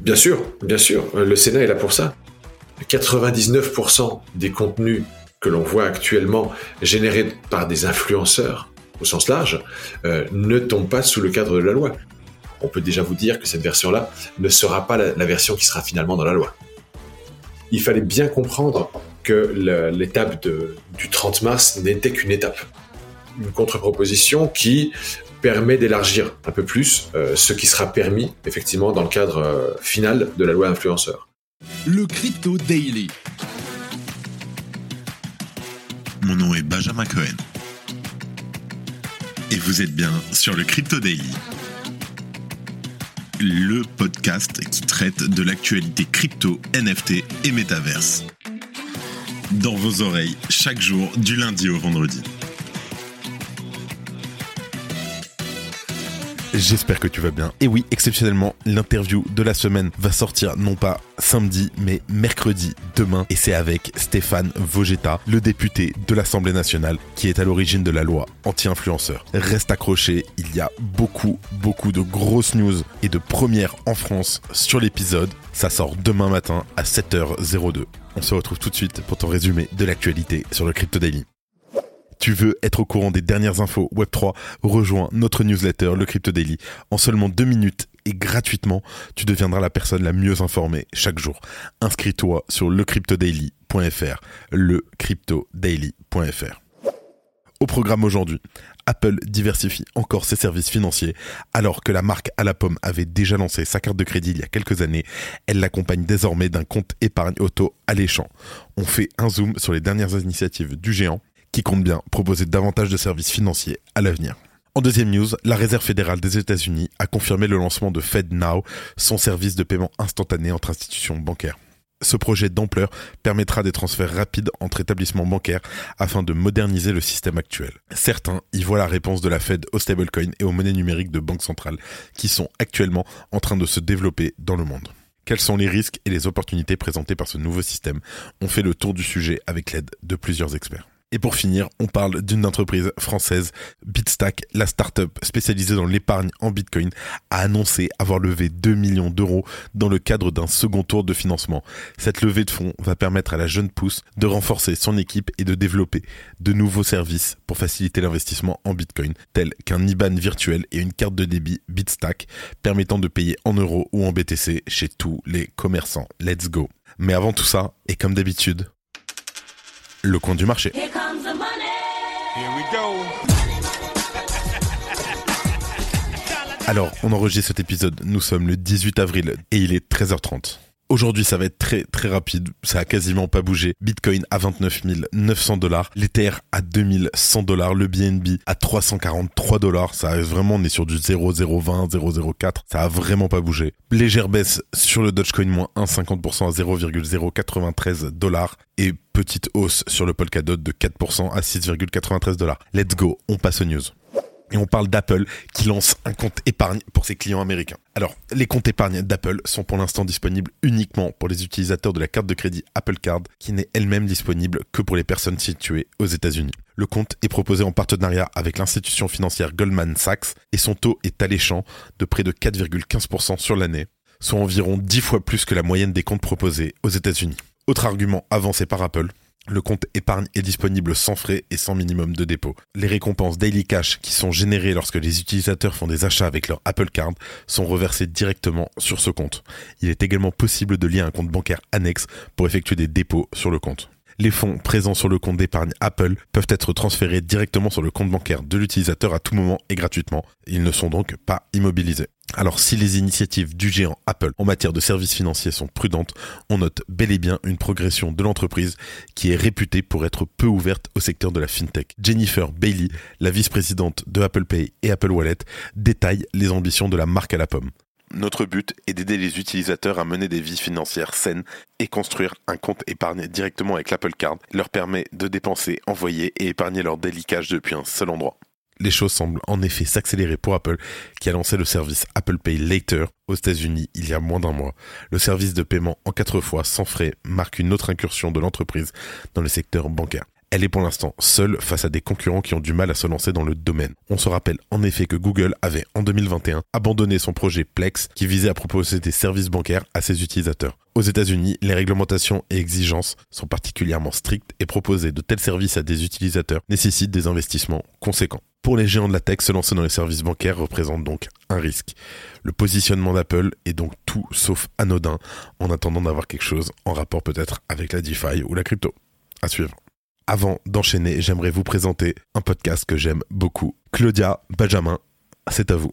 Bien sûr, bien sûr, le Sénat est là pour ça. 99% des contenus que l'on voit actuellement générés par des influenceurs au sens large euh, ne tombent pas sous le cadre de la loi. On peut déjà vous dire que cette version-là ne sera pas la, version qui sera finalement dans la loi. Il fallait bien comprendre que l'étape du 30 mars n'était qu'une étape. Une contre-proposition qui permet d'élargir un peu plus euh, ce qui sera permis effectivement dans le cadre euh, final de la loi influenceur. Le Crypto Daily. Mon nom est Benjamin Cohen. Et vous êtes bien sur le Crypto Daily. Le podcast qui traite de l'actualité crypto, NFT et métaverse. Dans vos oreilles, chaque jour, du lundi au vendredi. J'espère que tu vas bien. Et oui, exceptionnellement, l'interview de la semaine va sortir non pas samedi, mais mercredi demain. Et c'est avec Stéphane Vogetta, le député de l'Assemblée nationale, qui est à l'origine de la loi anti-influenceur. Reste accroché, il y a beaucoup, beaucoup de grosses news et de premières en France sur l'épisode. Ça sort demain matin à 7h02. On se retrouve tout de suite pour ton résumé de l'actualité sur le Crypto Daily. Tu veux être au courant des dernières infos Web3 Rejoins notre newsletter, le Crypto Daily. En seulement deux minutes et gratuitement, tu deviendras la personne la mieux informée chaque jour. Inscris-toi sur lecryptodaily.fr, lecryptodaily.fr. Au programme aujourd'hui, Apple diversifie encore ses services financiers. Alors que la marque à la pomme avait déjà lancé sa carte de crédit il y a quelques années, elle l'accompagne désormais d'un compte épargne auto alléchant. On fait un zoom sur les dernières initiatives du géant qui compte bien proposer davantage de services financiers à l'avenir. En deuxième news, la Réserve fédérale des États-Unis a confirmé le lancement de FedNow, son service de paiement instantané entre institutions bancaires. Ce projet d'ampleur permettra des transferts rapides entre établissements bancaires afin de moderniser le système actuel. Certains y voient la réponse de la Fed aux stablecoins et aux monnaies numériques de banque centrale qui sont actuellement en train de se développer dans le monde. Quels sont les risques et les opportunités présentés par ce nouveau système? On fait le tour du sujet avec l'aide de plusieurs experts. Et pour finir, on parle d'une entreprise française, Bitstack, la startup spécialisée dans l'épargne en Bitcoin, a annoncé avoir levé 2 millions d'euros dans le cadre d'un second tour de financement. Cette levée de fonds va permettre à la jeune pousse de renforcer son équipe et de développer de nouveaux services pour faciliter l'investissement en Bitcoin, tels qu'un IBAN virtuel et une carte de débit Bitstack permettant de payer en euros ou en BTC chez tous les commerçants. Let's go. Mais avant tout ça, et comme d'habitude, le coin du marché. Alors, on enregistre cet épisode, nous sommes le 18 avril et il est 13h30. Aujourd'hui, ça va être très très rapide. Ça a quasiment pas bougé. Bitcoin à 29 900 dollars, l'Ether à 2100 dollars, le BNB à 343 dollars. Ça a vraiment, on est sur du 0,020, 0,04. Ça a vraiment pas bougé. Légère baisse sur le Dogecoin, moins 1,50% à 0,093 dollars. Et petite hausse sur le Polkadot de 4% à 6,93 dollars. Let's go, on passe aux news et on parle d'Apple qui lance un compte épargne pour ses clients américains. Alors, les comptes épargne d'Apple sont pour l'instant disponibles uniquement pour les utilisateurs de la carte de crédit Apple Card, qui n'est elle-même disponible que pour les personnes situées aux États-Unis. Le compte est proposé en partenariat avec l'institution financière Goldman Sachs et son taux est alléchant de près de 4,15% sur l'année, soit environ 10 fois plus que la moyenne des comptes proposés aux États-Unis. Autre argument avancé par Apple, le compte épargne est disponible sans frais et sans minimum de dépôt. Les récompenses Daily Cash qui sont générées lorsque les utilisateurs font des achats avec leur Apple Card sont reversées directement sur ce compte. Il est également possible de lier un compte bancaire annexe pour effectuer des dépôts sur le compte. Les fonds présents sur le compte d'épargne Apple peuvent être transférés directement sur le compte bancaire de l'utilisateur à tout moment et gratuitement. Ils ne sont donc pas immobilisés. Alors si les initiatives du géant Apple en matière de services financiers sont prudentes, on note bel et bien une progression de l'entreprise qui est réputée pour être peu ouverte au secteur de la fintech. Jennifer Bailey, la vice-présidente de Apple Pay et Apple Wallet, détaille les ambitions de la marque à la pomme. Notre but est d'aider les utilisateurs à mener des vies financières saines et construire un compte épargne directement avec l'Apple Card leur permet de dépenser, envoyer et épargner leur daily depuis un seul endroit les choses semblent en effet s'accélérer pour Apple, qui a lancé le service Apple Pay Later aux États-Unis il y a moins d'un mois. Le service de paiement en quatre fois sans frais marque une autre incursion de l'entreprise dans le secteur bancaire. Elle est pour l'instant seule face à des concurrents qui ont du mal à se lancer dans le domaine. On se rappelle en effet que Google avait en 2021 abandonné son projet Plex qui visait à proposer des services bancaires à ses utilisateurs. Aux États-Unis, les réglementations et exigences sont particulièrement strictes et proposer de tels services à des utilisateurs nécessite des investissements conséquents. Pour les géants de la tech, se lancer dans les services bancaires représente donc un risque. Le positionnement d'Apple est donc tout sauf anodin en attendant d'avoir quelque chose en rapport peut-être avec la DeFi ou la crypto. À suivre. Avant d'enchaîner, j'aimerais vous présenter un podcast que j'aime beaucoup. Claudia Benjamin, c'est à vous.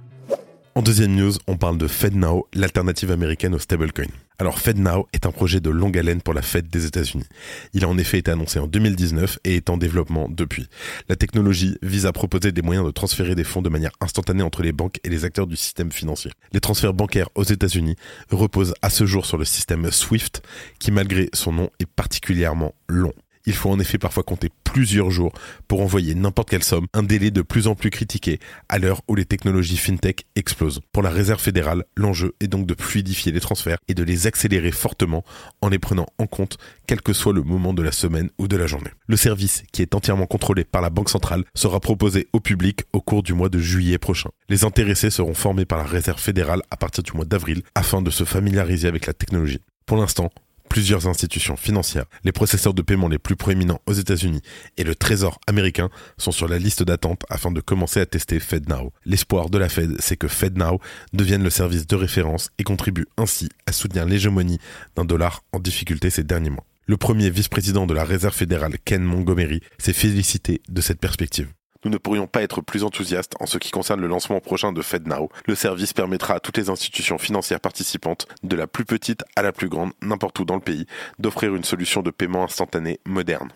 En deuxième news, on parle de FedNow, l'alternative américaine au stablecoin. Alors FedNow est un projet de longue haleine pour la Fed des États-Unis. Il a en effet été annoncé en 2019 et est en développement depuis. La technologie vise à proposer des moyens de transférer des fonds de manière instantanée entre les banques et les acteurs du système financier. Les transferts bancaires aux États-Unis reposent à ce jour sur le système SWIFT qui malgré son nom est particulièrement long. Il faut en effet parfois compter plusieurs jours pour envoyer n'importe quelle somme, un délai de plus en plus critiqué à l'heure où les technologies fintech explosent. Pour la Réserve fédérale, l'enjeu est donc de fluidifier les transferts et de les accélérer fortement en les prenant en compte quel que soit le moment de la semaine ou de la journée. Le service, qui est entièrement contrôlé par la Banque centrale, sera proposé au public au cours du mois de juillet prochain. Les intéressés seront formés par la Réserve fédérale à partir du mois d'avril afin de se familiariser avec la technologie. Pour l'instant, plusieurs institutions financières, les processeurs de paiement les plus proéminents aux États-Unis et le Trésor américain sont sur la liste d'attente afin de commencer à tester FedNow. L'espoir de la Fed, c'est que FedNow devienne le service de référence et contribue ainsi à soutenir l'hégémonie d'un dollar en difficulté ces derniers mois. Le premier vice-président de la Réserve fédérale, Ken Montgomery, s'est félicité de cette perspective nous ne pourrions pas être plus enthousiastes en ce qui concerne le lancement prochain de FedNow. Le service permettra à toutes les institutions financières participantes, de la plus petite à la plus grande, n'importe où dans le pays, d'offrir une solution de paiement instantané moderne.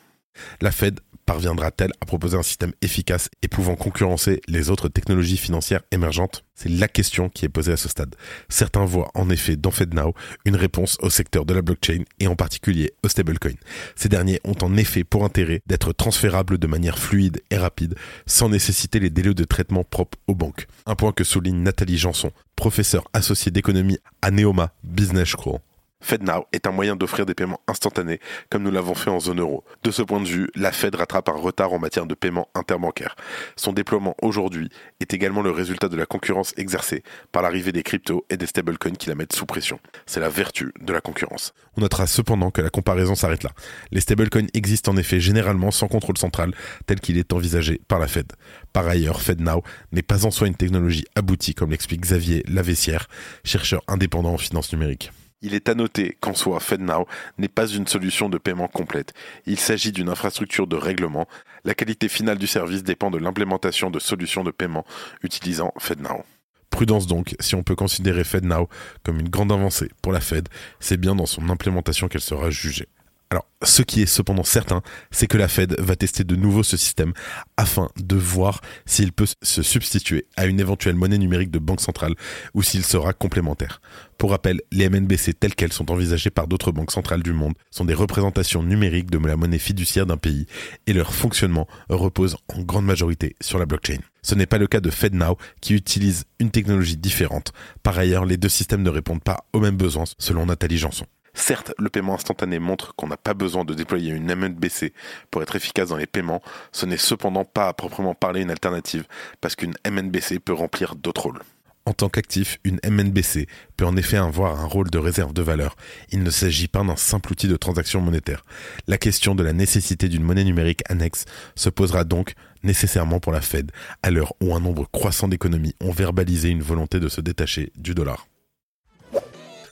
La Fed parviendra-t-elle à proposer un système efficace et pouvant concurrencer les autres technologies financières émergentes? C'est la question qui est posée à ce stade. Certains voient en effet dans FedNow une réponse au secteur de la blockchain et en particulier au stablecoin. Ces derniers ont en effet pour intérêt d'être transférables de manière fluide et rapide sans nécessiter les délais de traitement propres aux banques. Un point que souligne Nathalie Janson, professeure associée d'économie à Neoma Business School. FedNow est un moyen d'offrir des paiements instantanés comme nous l'avons fait en zone euro. De ce point de vue, la Fed rattrape un retard en matière de paiement interbancaire. Son déploiement aujourd'hui est également le résultat de la concurrence exercée par l'arrivée des cryptos et des stablecoins qui la mettent sous pression. C'est la vertu de la concurrence. On notera cependant que la comparaison s'arrête là. Les stablecoins existent en effet généralement sans contrôle central tel qu'il est envisagé par la Fed. Par ailleurs, FedNow n'est pas en soi une technologie aboutie comme l'explique Xavier Lavessière, chercheur indépendant en finance numérique. Il est à noter qu'en soi, FedNow n'est pas une solution de paiement complète. Il s'agit d'une infrastructure de règlement. La qualité finale du service dépend de l'implémentation de solutions de paiement utilisant FedNow. Prudence donc, si on peut considérer FedNow comme une grande avancée pour la Fed, c'est bien dans son implémentation qu'elle sera jugée. Alors, ce qui est cependant certain, c'est que la Fed va tester de nouveau ce système afin de voir s'il peut se substituer à une éventuelle monnaie numérique de banque centrale ou s'il sera complémentaire. Pour rappel, les MNBC telles qu'elles sont envisagées par d'autres banques centrales du monde sont des représentations numériques de la monnaie fiduciaire d'un pays et leur fonctionnement repose en grande majorité sur la blockchain. Ce n'est pas le cas de FedNow qui utilise une technologie différente. Par ailleurs, les deux systèmes ne répondent pas aux mêmes besoins selon Nathalie Janson. Certes, le paiement instantané montre qu'on n'a pas besoin de déployer une MNBC pour être efficace dans les paiements, ce n'est cependant pas à proprement parler une alternative, parce qu'une MNBC peut remplir d'autres rôles. En tant qu'actif, une MNBC peut en effet avoir un rôle de réserve de valeur. Il ne s'agit pas d'un simple outil de transaction monétaire. La question de la nécessité d'une monnaie numérique annexe se posera donc nécessairement pour la Fed, à l'heure où un nombre croissant d'économies ont verbalisé une volonté de se détacher du dollar.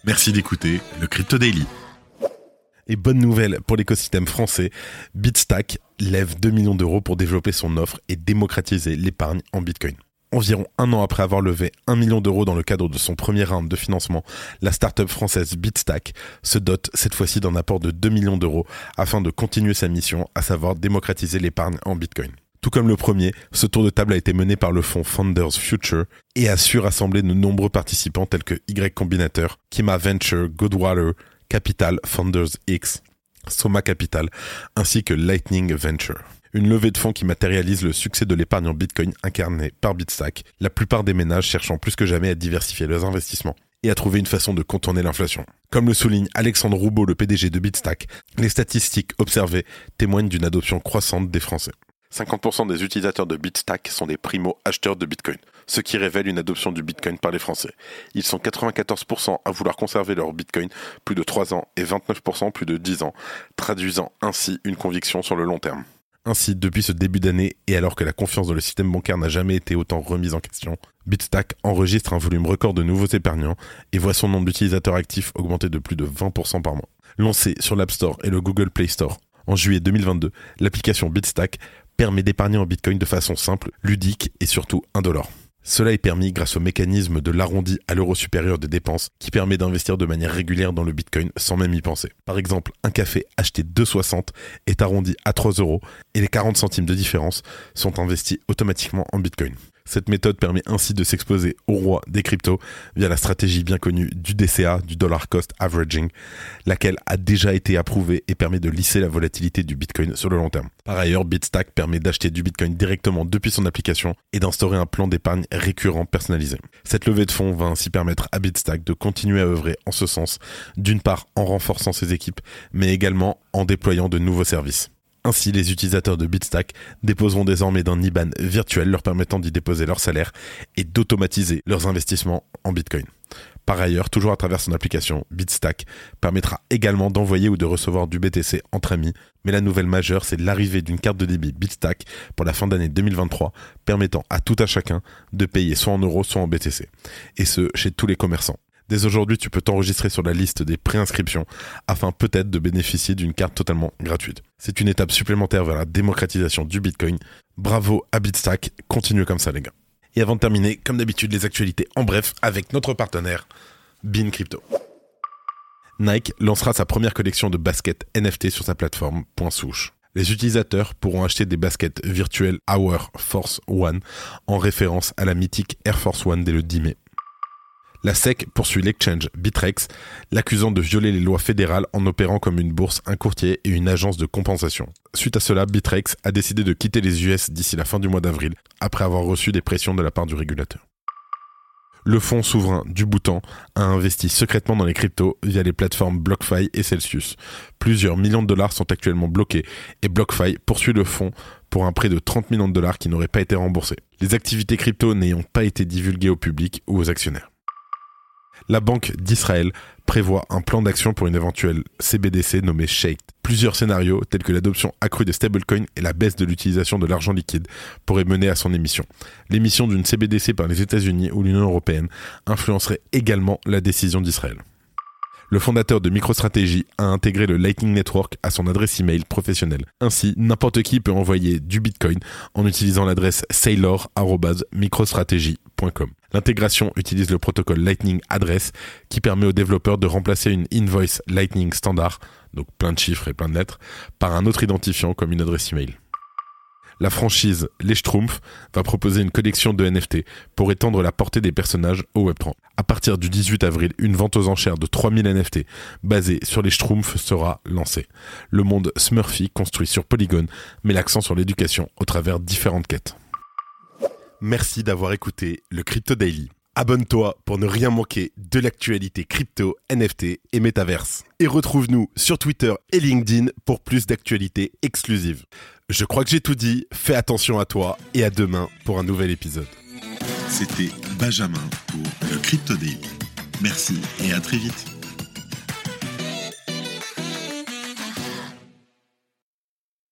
Merci d'écouter le Crypto Daily. Et bonne nouvelle pour l'écosystème français, Bitstack lève 2 millions d'euros pour développer son offre et démocratiser l'épargne en Bitcoin. Environ un an après avoir levé un million d'euros dans le cadre de son premier round de financement, la start-up française Bitstack se dote cette fois-ci d'un apport de 2 millions d'euros afin de continuer sa mission, à savoir démocratiser l'épargne en Bitcoin. Tout comme le premier, ce tour de table a été mené par le fonds Founders Future et a su rassembler de nombreux participants tels que Y Combinator, Kima Venture, Goodwater, Capital, Founders X, Soma Capital, ainsi que Lightning Venture. Une levée de fonds qui matérialise le succès de l'épargne en Bitcoin incarné par Bitstack, la plupart des ménages cherchant plus que jamais à diversifier leurs investissements et à trouver une façon de contourner l'inflation. Comme le souligne Alexandre Roubaud, le PDG de Bitstack, les statistiques observées témoignent d'une adoption croissante des Français. 50% des utilisateurs de Bitstack sont des primo-acheteurs de Bitcoin, ce qui révèle une adoption du Bitcoin par les Français. Ils sont 94% à vouloir conserver leur Bitcoin plus de 3 ans et 29% plus de 10 ans, traduisant ainsi une conviction sur le long terme. Ainsi, depuis ce début d'année, et alors que la confiance dans le système bancaire n'a jamais été autant remise en question, Bitstack enregistre un volume record de nouveaux épargnants et voit son nombre d'utilisateurs actifs augmenter de plus de 20% par mois. Lancé sur l'App Store et le Google Play Store en juillet 2022, l'application Bitstack permet d'épargner en Bitcoin de façon simple, ludique et surtout indolore. Cela est permis grâce au mécanisme de l'arrondi à l'euro supérieur des dépenses qui permet d'investir de manière régulière dans le Bitcoin sans même y penser. Par exemple, un café acheté 2,60 est arrondi à 3 euros et les 40 centimes de différence sont investis automatiquement en Bitcoin. Cette méthode permet ainsi de s'exposer au roi des cryptos via la stratégie bien connue du DCA, du dollar cost averaging, laquelle a déjà été approuvée et permet de lisser la volatilité du Bitcoin sur le long terme. Par ailleurs, Bitstack permet d'acheter du Bitcoin directement depuis son application et d'instaurer un plan d'épargne récurrent personnalisé. Cette levée de fonds va ainsi permettre à Bitstack de continuer à œuvrer en ce sens, d'une part en renforçant ses équipes, mais également en déployant de nouveaux services. Ainsi, les utilisateurs de Bitstack déposeront désormais d'un IBAN virtuel leur permettant d'y déposer leur salaire et d'automatiser leurs investissements en Bitcoin. Par ailleurs, toujours à travers son application, Bitstack permettra également d'envoyer ou de recevoir du BTC entre amis, mais la nouvelle majeure, c'est l'arrivée d'une carte de débit Bitstack pour la fin d'année 2023, permettant à tout à chacun de payer soit en euros, soit en BTC. Et ce, chez tous les commerçants. Dès aujourd'hui, tu peux t'enregistrer sur la liste des préinscriptions afin peut-être de bénéficier d'une carte totalement gratuite. C'est une étape supplémentaire vers la démocratisation du Bitcoin. Bravo à Bitstack, continuez comme ça les gars. Et avant de terminer, comme d'habitude, les actualités en bref avec notre partenaire, Bean Crypto. Nike lancera sa première collection de baskets NFT sur sa plateforme Point Souche. Les utilisateurs pourront acheter des baskets virtuelles Hour Force One en référence à la mythique Air Force One dès le 10 mai la SEC poursuit l'exchange Bitrex, l'accusant de violer les lois fédérales en opérant comme une bourse, un courtier et une agence de compensation. Suite à cela, Bitrex a décidé de quitter les US d'ici la fin du mois d'avril, après avoir reçu des pressions de la part du régulateur. Le fonds souverain du Bhoutan a investi secrètement dans les cryptos via les plateformes BlockFi et Celsius. Plusieurs millions de dollars sont actuellement bloqués et BlockFi poursuit le fonds pour un prêt de 30 millions de dollars qui n'aurait pas été remboursé. Les activités crypto n'ayant pas été divulguées au public ou aux actionnaires la Banque d'Israël prévoit un plan d'action pour une éventuelle CBDC nommée Shake. Plusieurs scénarios, tels que l'adoption accrue des stablecoins et la baisse de l'utilisation de l'argent liquide, pourraient mener à son émission. L'émission d'une CBDC par les États-Unis ou l'Union européenne influencerait également la décision d'Israël. Le fondateur de MicroStrategy a intégré le Lightning Network à son adresse email professionnelle. Ainsi, n'importe qui peut envoyer du Bitcoin en utilisant l'adresse sailor.microstrategy.com. L'intégration utilise le protocole Lightning Address qui permet aux développeurs de remplacer une invoice Lightning standard, donc plein de chiffres et plein de lettres, par un autre identifiant comme une adresse email. La franchise Les Schtroumpfs va proposer une collection de NFT pour étendre la portée des personnages au Web3. À partir du 18 avril, une vente aux enchères de 3000 NFT basée sur les Schtroumpfs sera lancée. Le monde Smurfy construit sur Polygon met l'accent sur l'éducation au travers différentes quêtes. Merci d'avoir écouté le Crypto Daily. Abonne-toi pour ne rien manquer de l'actualité crypto, NFT et métaverse. Et retrouve-nous sur Twitter et LinkedIn pour plus d'actualités exclusives. Je crois que j'ai tout dit, fais attention à toi et à demain pour un nouvel épisode. C'était Benjamin pour le Crypto Daily. Merci et à très vite.